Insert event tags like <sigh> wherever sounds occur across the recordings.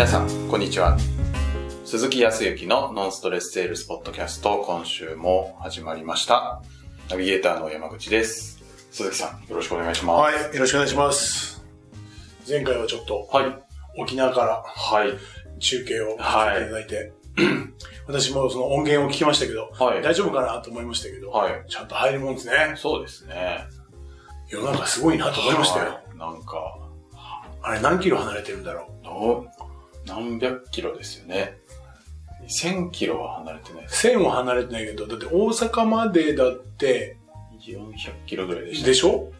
皆さん、こんにちは。鈴木康之のノンストレスセールスポッドキャスト、今週も始まりました。ナビゲーターの山口です。鈴木さん、よろしくお願いします。はい、よろしくお願いします。前回はちょっとはい。沖縄からはい。中継をさせていただいて、<clears throat> 私もその音源を聞きましたけど、はい。大丈夫かなと思いましたけど、はい。ちゃんと入るもんですね。そうですね。世の中すごいなと思いましたよ。はいなんか、あれ何キロ離れてるんだろどう何百キロですよね。1000キロは離れてないでう。す。1000は離れてないけど、だって大阪までだって、400キロぐらいでした。でしょ？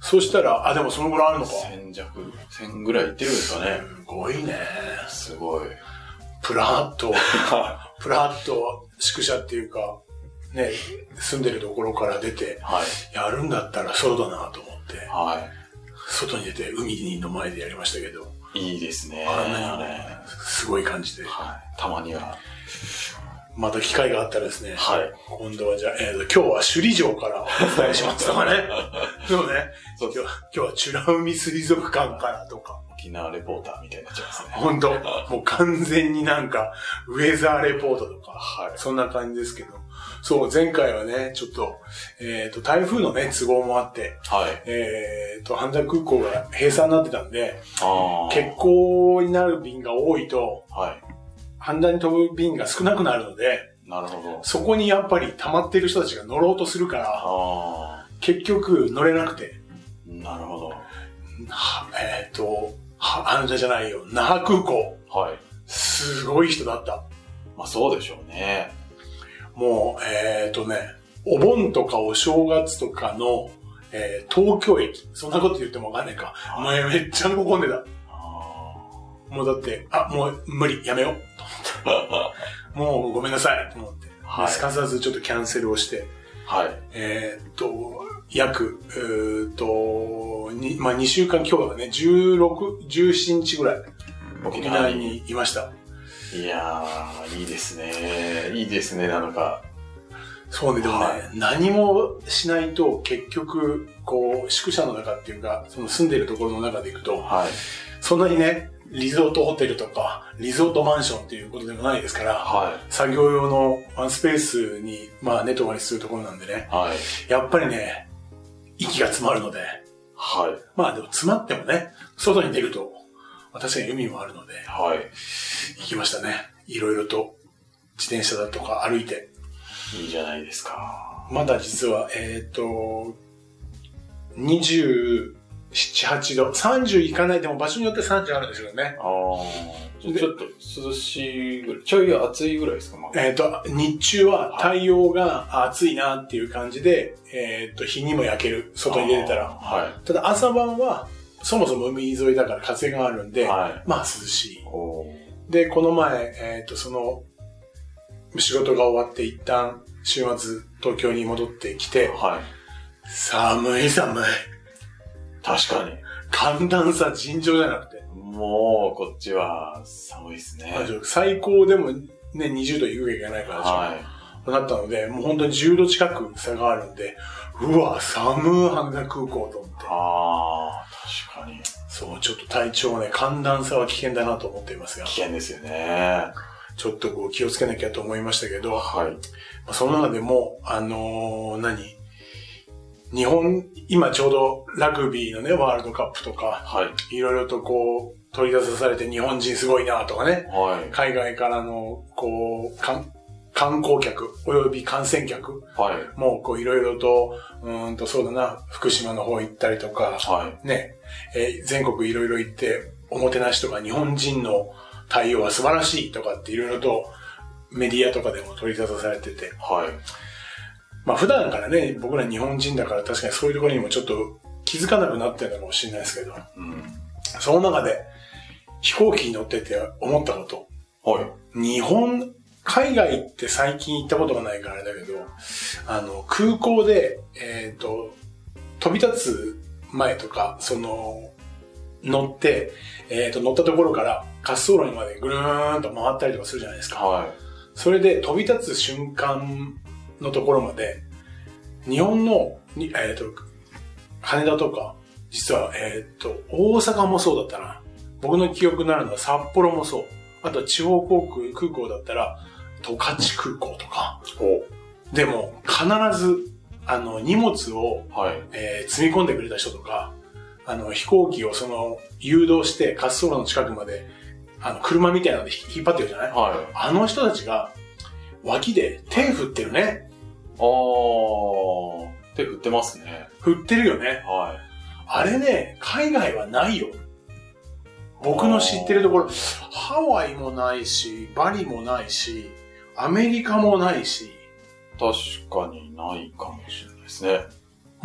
そしたら、あ、でもそのぐらいあるのか。1000弱、1000ぐらいいってるんですかね。すごいね。すごい。プラッと、<laughs> プラッと宿舎っていうか、ね、住んでるところから出て、はい。やるんだったらそうだなと思って、は外に出て海の前でやりましたけど、い。いいですね。あんなにね、すごい感じで。はい。たまには。また機会があったらですね、はい。今度はじゃあ、えーと、今日は首里城からお伝えしますとかね。<laughs> そうね。そう今日は、今日は美ら海水族館からとか。沖縄レポーターみたいになっちゃいますね。本当もう完全になんか、ウェザーレポートとか、はい。そんな感じですけど。そう、前回はね、ちょっと、えっ、と、台風のね、都合もあって、はい。えっ、と、羽田空港が閉鎖になってたんで、あ欠航になる便が多いと、は羽田に飛ぶ便が少なくなるので、い。なるほど。そこにやっぱり溜まってる人たちが乗ろうとするから、あ結局乗れなくて、あ。なるほど。はえっ、と、は羽田じゃないよ、那覇空港、はい。すごい人だった。まあそうでしょうね。もう、えっ、とね、お盆とかお正月とかの、えー東京駅、そんなこと言ってもわかんないか。お前めっちゃ混んでた。あもうだって、あ、もう無理、やめよう。あ。<laughs> もうごめんなさい、と思って。はいすかさずちょっとキャンセルをして、はい。えーっと、約、うーっと、にまあ、2週間、今日はね、16、17日ぐらい、沖縄にいました。いやー、いいですね。いいですね、なのか。そうね、でもね、はい何もしないと、結局、こう、宿舎の中っていうか、その住んでるところの中で行くと、はい。そんなにね、リゾートホテルとか、リゾートマンションっていうことでもないですから、は作業用のワンスペースに、まあ、寝泊まりするところなんでね、い。はい。やっぱりね、息が詰まるので、はい。まあでも詰まってもね、外に出ると、まあ確かに海もあるので、はい。行きましたね。いろいろと、自転車だとか歩いて。いいじゃないですか。まだ実は、えっ、と、27、8度。30いかない、でも場所によって30あるんですよね。ああ。ちょっと涼しいぐらい。ちょい暑いぐらいですか、まあ、えっ、と、日中は太陽が暑いなっていう感じで、えっ、と、日にも焼ける。外に出てたら。はただ朝晩は、そもそも海沿いだから風があるんい。で、はい。まあ涼しい。で、この前、えっ、と、その、仕事が終わって一旦、週末、東京に戻ってきて、はい。寒い寒い。確かに。寒暖差尋常じゃなくて。もう、こっちは寒いですね。最高でもね、20度いくかいかないかでしょ。はい。なったので、もう本当に10度近く差があるんで、うわ、寒い羽田空港と思って。ああ、確かに。そう、ちょっと体調ね、寒暖差は危険だなと思っていますが危、険ですよね。ちょっとこう気をつけなきゃと思いましたけど、はい。まあ、その中でも、あのー何？日本、今ちょうどラグビーのね、ワールドカップとか、はい。いろいろとこう、取り出されて日本人すごいなとかね、はい。海外からの、こう、観観光客、および観戦客はい。も、こう、いろいろと、うーんと、そうだな、福島の方行ったりとか、はい。ね、えー全国いろいろ行って、おもてなしとか日本人の対応は素晴らしいとかっていろいろとメディアとかでも取り沙汰されてて、はい。まあ普段からね、僕ら日本人だから確かにそういうところにもちょっと気づかなくなってるのかもしれないですけど、うん。その中で飛行機に乗ってて思ったこと、はい。日本、海外って最近行ったことがないからあれだけど、あの、空港で、えっ、と、飛び立つ前とか、その、乗って、えっ、と、乗ったところから滑走路にまでぐるーんと回ったりとかするじゃないですか。はい。それで飛び立つ瞬間のところまで、日本の、にえっ、と、羽田とか、実は、えっ、と、大阪もそうだったな。僕の記憶になるのは札幌もそう。あと地方航空、空港だったら、十勝空港とか。でも、必ず、あの、荷物を、はい。えー積み込んでくれた人とか、あの、飛行機をその、誘導して滑走路の近くまで、あの、車みたいなので引引っ張ってるじゃない？はい。あの人たちが、脇で手振ってるね。あー。手振ってますね。振ってるよね。はあれね、海外はないよ。僕の知ってるところ、ハワイもないし、バリもないし、アメリカもないし、い。確かにないかもしれないですね。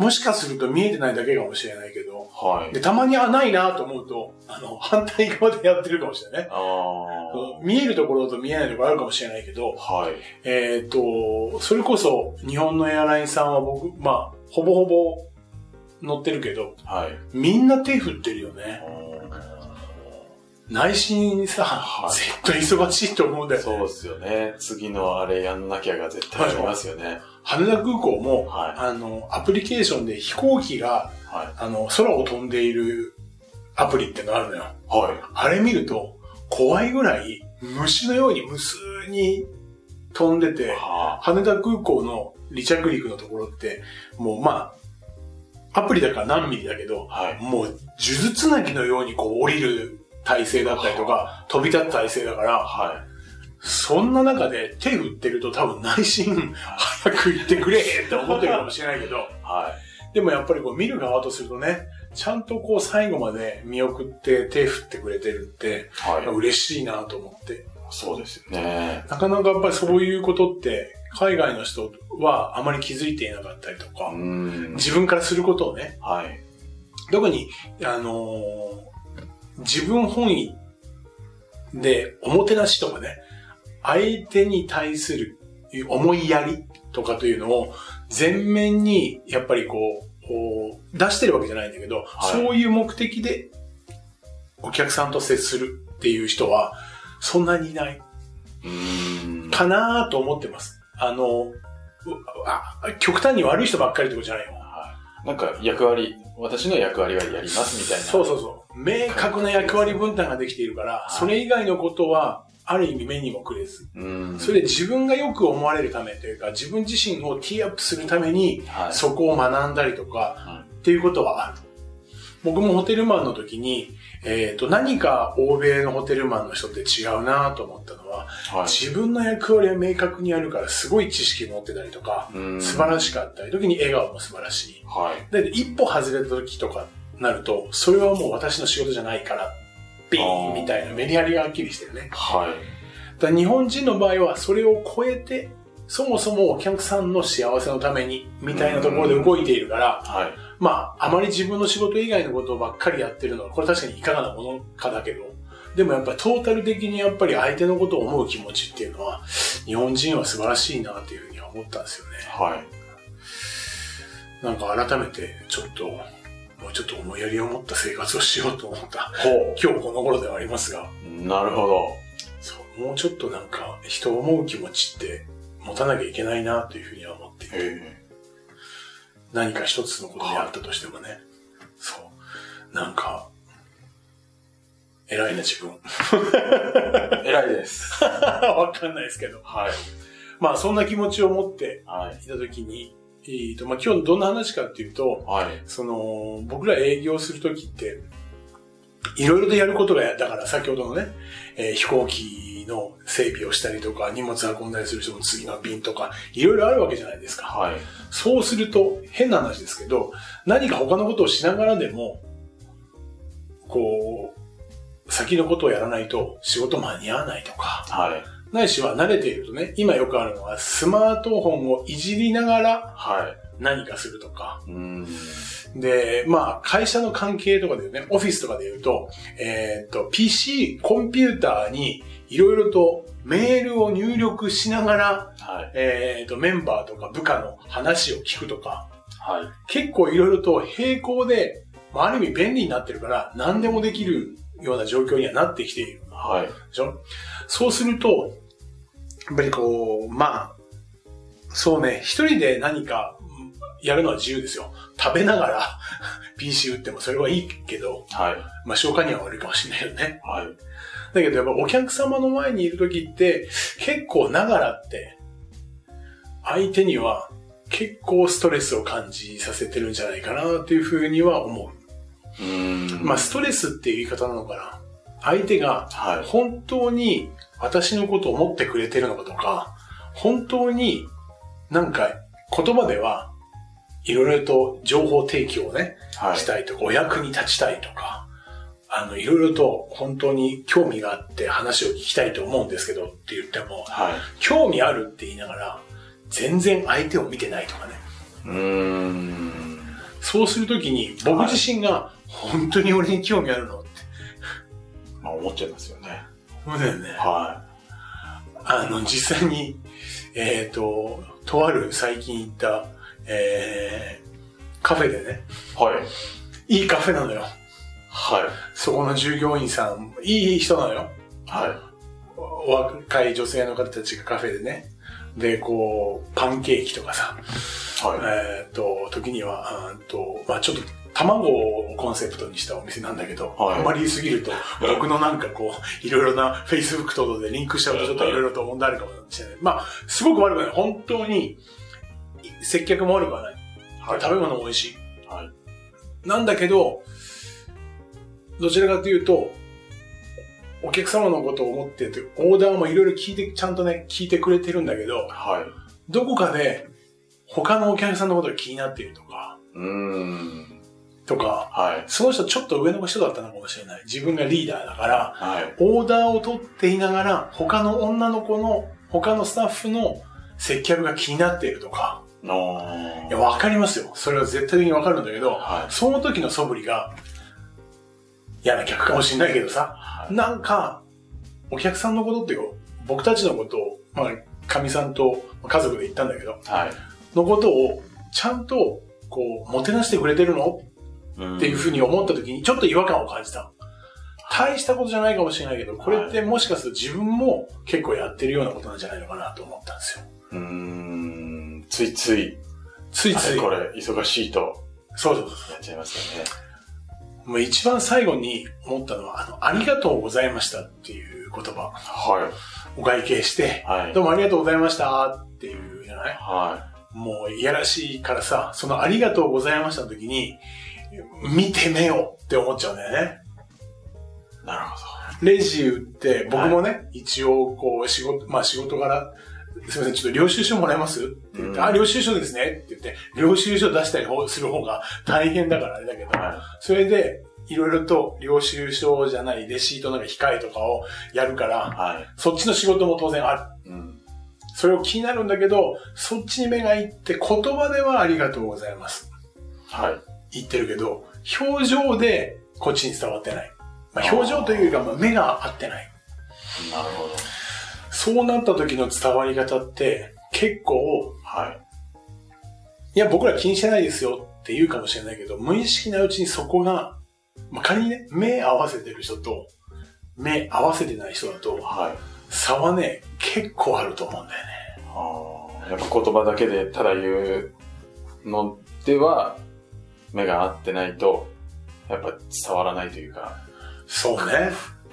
もしかすると見えてないだけかもしれないけど、はい。で、たまにあ、ないなと思うと、あの、反対側でやってるかもしれないね。あ見えるところと見えないところあるかもしれないけどー。、はい。えっ、と、それこそ日本のエアラインさんは僕、まあ、ほぼほぼ乗ってるけど、はい。みんな手振ってるよね。内心さ、はい絶対忙しいと思うんだよね。そうですよね。次のあれやんなきゃが絶対ありますよね。羽田空港も、はいあの、アプリケーションで飛行機が、はあの、空を飛んでいるアプリってのがあるのよ。い。はい。あれ見ると、怖いぐらい、虫のように無数に飛んでて、は羽田空港の離着陸のところって、もうまあ、アプリだから何ミリだけど、あ。はい。もう、呪術つなぎのようにこう降りる体勢だったりとか、飛び立つ体勢だから、はそんな中で手振ってると多分内心、早く行ってくれって思ってるかもしれないけど、い。はでもやっぱりこう見る側とするとね、ちゃんとこう最後まで見送って手振ってくれてるって、い。はい。嬉しいなと思って。そうですよね。なかなかやっぱりそういうことって、海外の人はあまり気づいていなかったりとうか、ん。自分からすることをね、はい。特に、あのー自分本位で、おもてなしとかね、相手に対する思いやりとかというのを前面にやっぱりこう、出してるわけじゃないんだけど、はいそういう目的でお客さんと接するっていう人はそんなにいないうん。かなと思ってます。あの、うあ極端に悪い人ばっかりってことじゃないよ。はい。なんか役割、私の役割はやりますみたいな。そうそうそう。明確な役割分担ができているから、はいそれ以外のことは、ある意味目にもくれず。うん。それで自分がよく思われるためというか、自分自身をティーアップするために、はい。そこを学んだりとか、はっていうことはある。僕もホテルマンの時に、えっ、と、何か欧米のホテルマンの人って違うなと思ったのは、はい。自分の役割は明確にあるから、すごい知識持ってたりとか、うん素晴らしかったり、時に笑顔も素晴らしい。はい。で、一歩外れた時とかなると、それはもう私の仕事じゃないから、ビーンみたいなメリハリがはっきりしてるね。はい。だから日本人の場合はそれを超えて、そもそもお客さんの幸せのために、みたいなところで動いているから、はい。まあ、あまり自分の仕事以外のことばっかりやってるのは、これ確かにいかがなものかだけど、でもやっぱりトータル的にやっぱり相手のことを思う気持ちっていうのは、日本人は素晴らしいなっていうふうには思ったんですよね。はい。なんか改めてちょっと、もうちょっと思いやりを持った生活をしようと思ったほ今日この頃ではありますが、う。なるほど。そう、もうちょっとなんか人を思う気持ちって持たなきゃいけないなというふうには思っていて、え何か一つのことであったとしてもね、そう、なんか、偉いな自分。え偉いです。<laughs> わかんないですけど。はい。まあそんな気持ちを持ってはい。いたときに、えーと、まあ今日どんな話かっていうと、はい。その、僕ら営業するときって、いろいろとやることがや、だから先ほどのね、えー飛行機の整備をしたりとか、荷物運んだりする人も次の便とか、いろいろあるわけじゃないですか。はい。そうすると、変な話ですけど、何か他のことをしながらでも、こう、先のことをやらないと仕事間に合わないとか、はい。ないしは慣れているとね、今よくあるのはスマートフォンをいじりながらは何かするとか。で、まあ、会社の関係とかでね、オフィスとかで言うと、えーっと、PC、コンピューターにいろいろとメールを入力しながら、はい。えーっと、メンバーとか部下の話を聞くとか、はい。結構いろいろと並行で、まあ、ある意味便利になってるから、何でもできるような状況にはなってきている。はい。でしょ？そうすると、やっぱりこう、まあ、そうね、一人で何かうんやるのは自由ですよ。食べながら <laughs> PC 打ってもそれはいいけど、はい。まあ消化には悪いかもしれないよね。はい。だけどやっぱお客様の前にいる時って、結構ながらって、相手には結構ストレスを感じさせてるんじゃないかなっていうふうには思う。うーん。まあストレスっていう言い方なのかな。相手がはい。本当に私のことを思ってくれてるのかとか、本当になんか言葉ではいろいろと情報提供をね、はい。したいとか、お役に立ちたいとか、あの、いろいろと本当に興味があって話を聞きたいと思うんですけどって言っても、はい。興味あるって言いながら、全然相手を見てないとかね。うーん。そうするときに僕自身が本当に俺に興味あるのってまあ思っちゃいますよね。思うんだよね。はあの、実際に、えっ、と、とある最近行った、えー、カフェでね、い。はい。いいカフェなのよ。はい。そこの従業員さん、いい人なのよ。は若い女性の方たちがカフェでね。で、こう、パンケーキとかさ、い。はい。えっ、と、時には、うんと、まあちょっと、卵をコンセプトにしたお店なんだけど、はいあまり言いすぎると、<laughs> 僕のなんかこう、いろいろな Facebook 等々でリンクしちゃうとちょっといろいろと問題あるかもしれない。まあ、すごく悪くない。本当に、接客も悪くはない。はい。食べ物も美味しい。はい。なんだけど、どちらかというと、お客様のことを思ってて、オーダーもいろいろ聞いて、ちゃんとね、聞いてくれてるんだけど、はい。どこかで、他のお客さんのことが気になっているとか、うーん。とか、はい。その人ちょっと上の人だったのかもしれない。自分がリーダーだから、はい。オーダーを取っていながら、他の女の子の、他のスタッフの接客が気になっているとか、のいや、わかりますよ。それは絶対的にわかるんだけど、はい。その時の素振りが、嫌な客かもしれないけどさ、はい。なんか、お客さんのことっていうか、僕たちのことを、まあ、かみさんと家族で行ったんだけど、はい。のことを、ちゃんと、こう、もてなしてくれてるのっっていうふうに思った時に、ちょっと違和感を感じた。大したことじゃないかもしれないけど、これってもしかすると自分も結構やってるようなことなんじゃないのかなと思ったんですよ。うーん。ついつい、ついつい。これ、忙しいと、そうそうそやっちゃいますよね。う。もう一番最後に思ったのは、あの、ありがとうございましたっていう言葉。はお会計して、い。はい。どうもありがとうございましたっていうじゃない？はもういやらしいからさ、そのありがとうございましたの時に、見てめよって思っちゃうんだよね。い。なるほレジ打って、僕もね、一応こう仕事、まあ仕事柄、すみません、ちょっと領収書もらえます？って言って、うんあ、領収書ですねって言って、領収書出したりする方が大変だからあれだけど、ど。はそれで、いろいろと領収書じゃないレシートなんか控えとかをやるかい。ら、はい。そっちの仕事も当然ある。うん。それを気になるんだけど、そっちに目がいって言葉ではありがとうございます。はい。言ってるけど、表情でこっちに伝わってない。まあ、表情というか、まあ目が合ってない。なるほど。そうなった時の伝わり方って、結構、はい。いや、僕ら気にしてないですよって言うかもしれないけど、無意識なうちにそこが、まあ、仮にね、目合わせてる人と、目合わせてない人だと、はい。差はね、結構あると思うんだよね。ああ、やっぱ言葉だけでただ言うのでは、目が合ってないと、やっぱ伝わらないというか、そうね。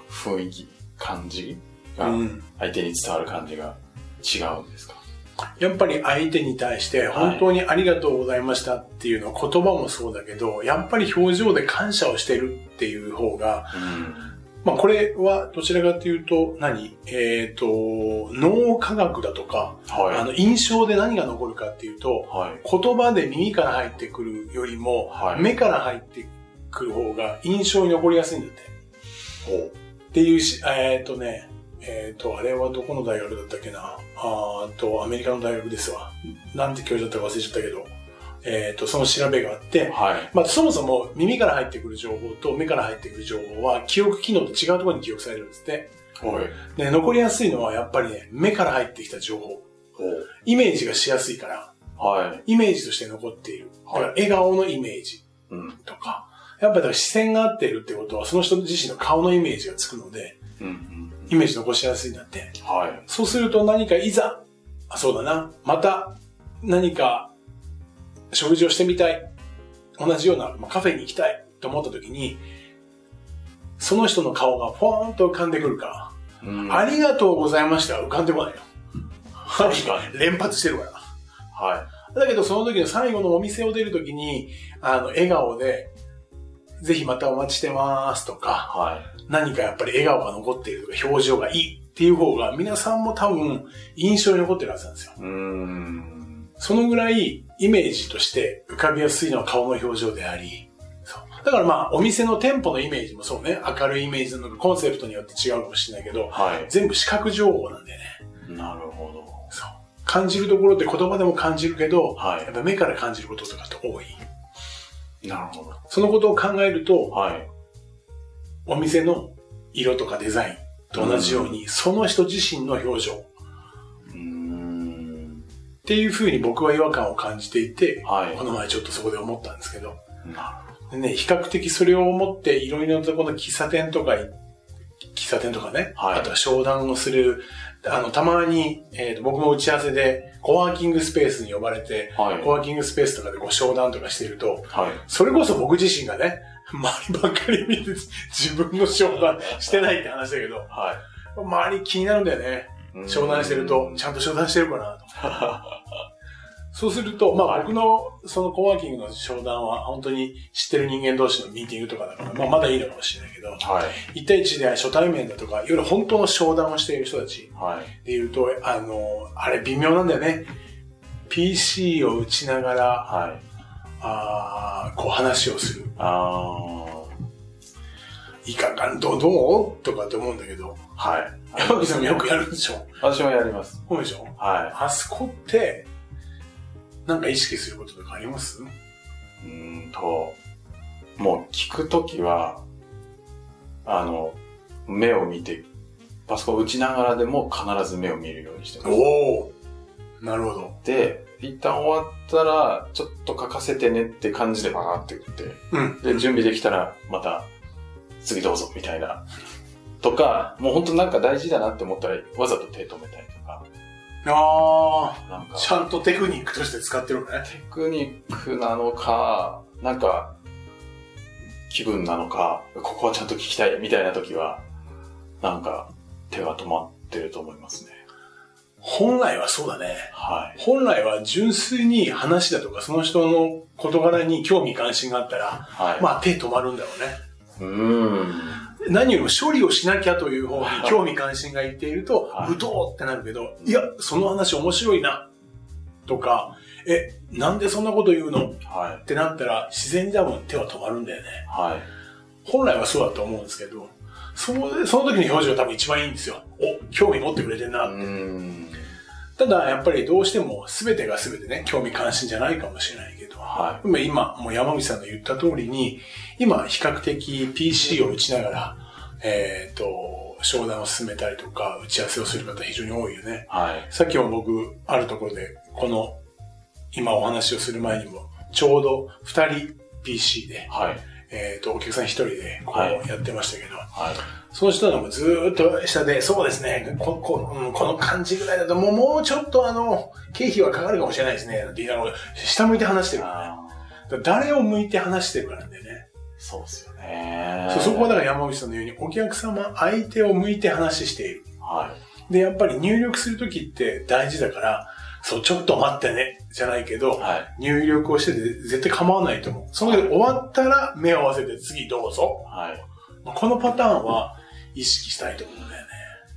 雰囲気、感じが、うん。相手に伝わる感じが違うんですか？やっぱり相手に対して本当にありがとうございましたっていうのは言葉もそうだけど、やっぱり表情で感謝をしてるっていう方が、うん。まあこれはどちらかというと何、えっ、と、脳科学だとか、あはの印象で何が残るかっていうとい。、はい。言葉で耳から入ってくるよりも、はい目から入ってくる方が印象に残りやすいんだって。ほっていうし、えっ、とね、えっ、と、あれはどこの大学だったっけな？あと、アメリカの大学ですわ。なんて教授だったか忘れちゃったけど、えっ、と、その調べがあってう。、はい。まあ、そもそも耳から入ってくる情報と目から入ってくる情報は記憶機能と違うところに記憶されるんですって。はい。で、残りやすいのはやっぱりね、目から入ってきた情報。ほイメージがしやすいから、う。はい。イメージとして残っている。だからはい笑顔のイメージうん。とか、やっぱり視線が合っているってことは、その人自身の顔のイメージがつくので、うん。うん。イメージ残しやすいんだって。はい。そうすると何かいざ、あ、そうだな、また何か食事をしてみたい。同じような、まあ、カフェに行きたいと思った時に、その人の顔がポーンと浮かんでくるか、うんありがとうございましたは浮かんでこないよ。確か連発してるから。はだけど、その時の最後のお店を出る時に、あの、笑顔で、ぜひまたお待ちしてますとい。か、は何かやっぱり笑顔が残っているとか、表情がいいっていう方が、皆さんも多分、印象に残ってるはずなんですよ。い。うーん。そのぐらい、イメージとして浮かびやすいのは顔の表情であり、そう。だからまあ、お店の店舗のイメージもそうね、明るいイメージなのか、コンセプトによって違うかもしれないけど、は全部視覚情報なんだよね。い。なるほど。そう。感じるところって言葉でも感じるけど、はいやっぱ目から感じることとかって多い。なるほど。そのことを考えると、はい。お店の色とかデザインと同じように、その人自身の表情ん。ていう風に僕は違和感を感じていて、はいこの前ちょっとそこで思ったんですけど、なでね、比較的それを思っていろいろなところの喫茶店とかい、喫茶店とかね、はいあとは商談をする、あの、たまに、えーと僕も打ち合わせで、コワーキングスペースに呼ばれて、はいコワーキングスペースとかでこう商談とかしていると、はい。それこそ僕自身がね、周りばっかり見て自分の商談してないって話だけど、は周り気になるんだよね。い。商談してると、ちゃんと商談してるかなと。は <laughs> そうすると、まはいあ僕のそのコワーキングの商談は本当に知ってる人間同士のミーティングとかだから、まあまだいいのかもしれないけど、い。1対1で初対面だとか、いわゆる本当の商談をしている人たちはい。で言うと、あの、あれ微妙なんだよね。PC を打ちながら、はい。あーこう話をする。あいかがん、どう、どう？とかって思うんだけど、ー。はい。山口さんもよくやるんでしょ？私もやります。そうでしょ？はあそこって、なんか意識することとかあります？い。うーんと、もう聞くときは、あの、目を見て、パソコン打ちながらでも必ず目を見るようにしてます。おおなるほど。で、一旦終わったら、ちょっと書かせてねって感じでバーって打って、うん。で、準備できたら、また、次どうぞ、みたいな。とか、もう本当なんか大事だなって思ったら、わざと手止めたりとか、あなんかあ、、ちゃんとテクニックとして使ってるのね。テクニックなのか、なんか、気分なのか、ここはちゃんと聞きたいみたいな時は、なんか、手が止まってると思いますね。本来はそうだね。はい。本来は純粋に話だとか、その人の事柄に興味関心があったら、はい。まあ手止まるんだろうね。うーん。何よりも処理をしなきゃという方に興味関心がいっているとは、いうどうってなるけど、いや、その話面白いな、とか、え、なんでそんなこと言うの？っはい。てなったら、自然に多分手は止まるんだよね。はい。本来はそうだと思うんですけど、そのその時の表情が多分一番いいんですよ。お、興味持ってくれてんなう。ーん。ただ、やっぱりどうしても全てが全てね、興味関心じゃないかもしれないけど、は今、今もう山口さんの言った通りに、今、比較的 PC を打ちながら、えっ、と、商談を進めたりとか、打ち合わせをする方非常に多いよね。い。はい。さっきも僕、あるところで、この、今お話をする前にも、ちょうど2人 PC で、はい。えっ、と、お客さん1人で、こはいうやってましたけど、はい。その人のもずーっと下で、そうですね、ここ,、うん、この感じぐらいだと、もうもうちょっとあの、経費はかかるかもしれないですね、なんて言いながら、下向いて話してるからね。誰を向いて話してるかなんだよね。ーそうっすよね。そうそこはだから山口さんのように、お客様、相手を向いて話している。はで、やっぱり入力するときって大事だから、そう、ちょっと待ってね、じゃないけい。ど、はい。入力をしてて絶対構わないと思う。その時終わったら目を合わせて次どうぞ。はい。まあこのパターンは意識したいと思うんだよね。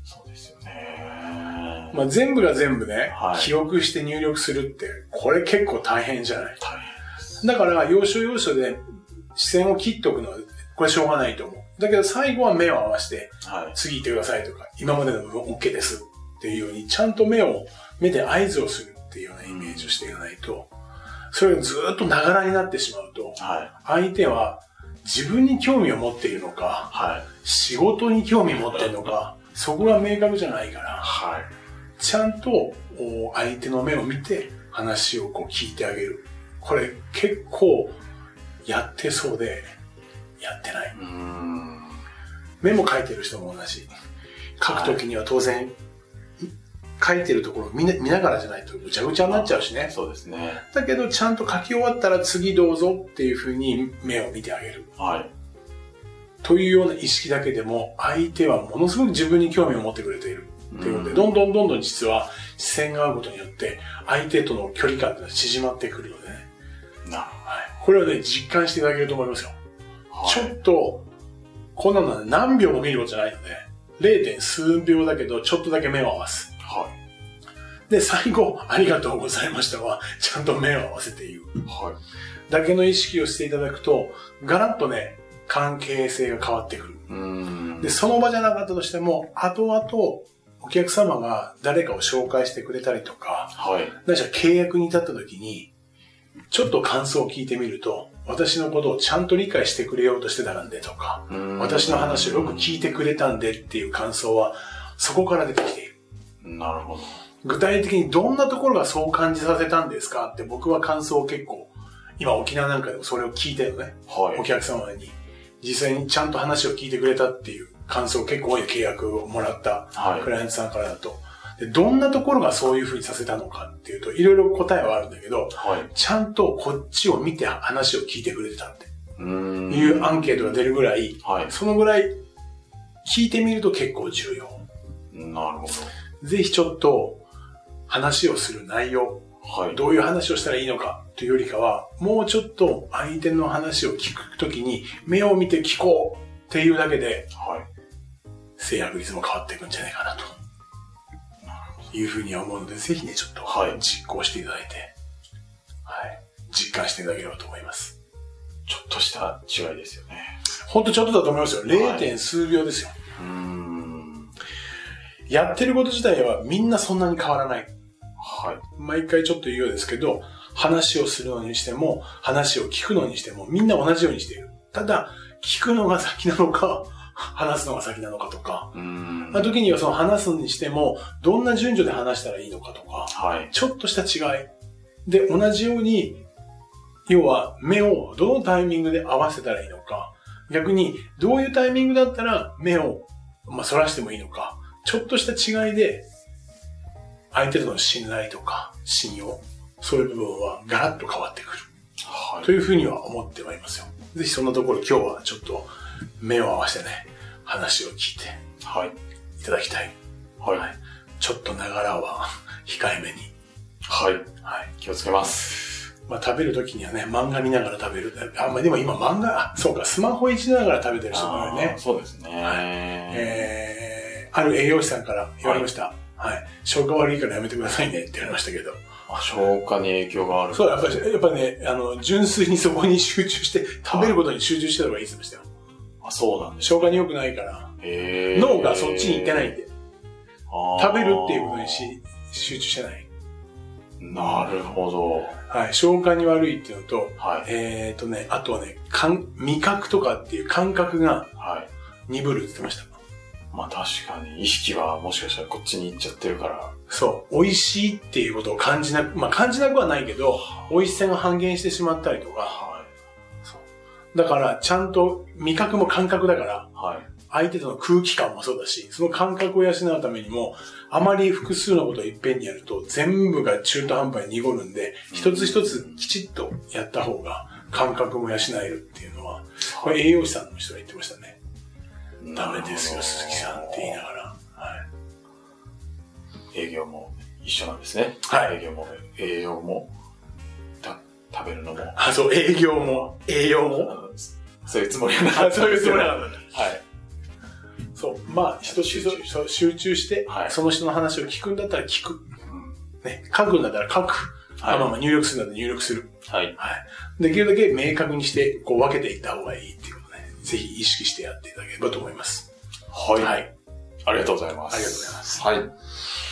そうですよね。まあ、全部が全部ね、はい記憶して入力するって、これ結構大変じゃない？大変です。だから、要所要所で視線を切っておくのは、これしょうがないと思う。だけど最後は目を合わせて、はい。次行ってくださいとか、今までの部分 OK ですっていうように、ちゃんと目を、目で合図をするっていうようなイメージをしていかないと、それがずっとながらになってしまうと、はい。相手は自分に興味を持っているのか、はい。仕事に興味を持っているのか、そこが明確じゃないから、はい。ちゃんとお相手の目を見て話をこう聞いてあげる。これ結構やってそうで、やってない。メモ書いてる人も同じ。書くときには当然、書いてるところを見,、見ながらじゃないとぐちゃぐちゃになっちゃうしね。そうですね。だけど、ちゃんと書き終わったら次どうぞっていうふうに目を見てあげる。はい。というような意識だけでも、相手はものすごく自分に興味を持ってくれている。っていうことで、どんどんどんどん実は視線が合うことによって、相手との距離感が縮まってくるのでね。なるはい。これをね、実感していただけると思いますよ。ほど。ちょはいっと、こんなの何秒も見ることじゃないので、0. 点数秒だけど、ちょっとだけ目を合わす。はい。で、最後、ありがとうございましたは、ちゃんと目を合わせて言う。はい。だけの意識をしていただくと、ガラッとね、関係性が変わってくる。で、その場じゃなかったとしても、後々、お客様が誰かを紹介してくれたりとか、はい。何しろ契約に至った時に、ちょっと感想を聞いてみると、私のことをちゃんと理解してくれようとしてたんでとか、私の話をよく聞いてくれたんでっていう感想は、そこから出てきて。なるほど。具体的にどんなところがそう感じさせたんですかって僕は感想を結構、今沖縄なんかでもそれを聞いてるのね。はい。お客様に実際にちゃんと話を聞いてくれたっていう感想結構多い契約をもらったはいクライアントさんからだと。でどんなところがそういうふうにさせたのかっていうと、いろいろ答えはあるんだけど、はい。ちゃんとこっちを見て話を聞いてくれてたってうーん。いうアンケートが出るぐらい、はい。そのぐらい聞いてみると結構重要。なるほぜひちょっと話をする内容、ど。はい。どういう話をしたらいいのかというよりかは、もうちょっと相手の話を聞くときに目を見て聞こうっていうだけで、はい。制約率も変わっていくんじゃないかなと。いうふうには思うので、ぜひね、ちょっとはい実行していただいて、はい。実感していただければと思います。ちょっとした違いですよね。ほんとちょっとだと思いますよ。はい 0. 点数秒ですよ。うーん。やってること自体はみんなそんなに変わらない。はい。毎回ちょっと言うようですけど、話をするのにしても、話を聞くのにしても、みんな同じようにしている。ただ、聞くのが先なのか、話すのが先なのかとか、うーん。まあ、時にはその話すにしても、どんな順序で話したらいいのかとか、はい。ちょっとした違い。で、同じように、要は目をどのタイミングで合わせたらいいのか、逆にどういうタイミングだったら目を、まあ、反らしてもいいのか、ちょっとした違いで、相手との信頼とか信用、そういう部分はガラッと変わってくる。はい。というふうには思ってはいますよ。ぜひそんなところ今日はちょっと目を合わせてね、話を聞いてはい。いただきたい。はい。はいちょっとながらは控えめに。はい。はい。気をつけます。まあ食べるときにはね、漫画見ながら食べる。あ、まあでも今漫画、あ、そうか、スマホいじりながら食べてる人もいるね。そうですね。えー、ある栄養士さんから言われました。はい。消化悪いからやめてくださいねって言われましたけど。あ消化に影響がある。そう、やっぱり、やっぱね、あの、純粋にそこに集中して、食べることに集中してた方がいいって言ってましたよ。あ、そうなんです。消化に良くないから、脳がそっちに行ってないんで、食べるっていうことにし集中してない。なるほど。はい。消化に悪いっていうのと、はい。えっ、ー、とね、あとはね、感味覚とかっていう感覚がはい。鈍るって言ってました。まあ確かに意識はもしかしたらこっちに行っちゃってるから。そう。美味しいっていうことを感じなく、まあ感じなくはないけど、美味しさが半減してしまったりとか、はだからちゃんと味覚も感覚だから、い。はい。相手との空気感もそうだし、その感覚を養うためにも、あまり複数のことをいっぺんにやると、全部が中途半端に濁るんで、一つ一つきちっとやった方が、感覚も養えるっていうのは、これ栄養士さんの人が言ってましたね。ダメですよ、鈴木さんって言いながら。はい。営業も一緒なんですね。はい営業も、栄養も、た食べるのも。あ、そう、営業も、栄養も？そういうつもりはなかったあそういうつもりははなかった。はい。そう。まあ、人集中集中して、はいその人の話を聞くんだったら聞く。うんね、書くんだったら書く。はいあまあまあ入力するんだったら入力する。はい。はい。できるだけ明確にして、こう分けていった方がいいっていう。ぜひ意識してやっていただければと思います。はい。はい。ありがとうございます。ありがとうございます。はい。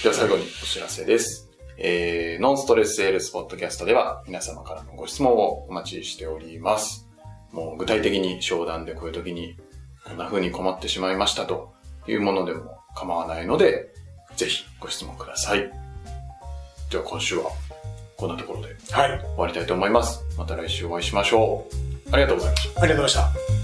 では最後にお知らせです。えー、ノンストレスセールスポッドキャストでは皆様からのご質問をお待ちしております。もう具体的に商談でこういう時にこんな風に困ってしまいましたというものでも構わないので、ぜひご質問ください。では今週はこんなところではい。終わりたいと思います。また来週お会いしましょう。ありがとうございました。ありがとうございました。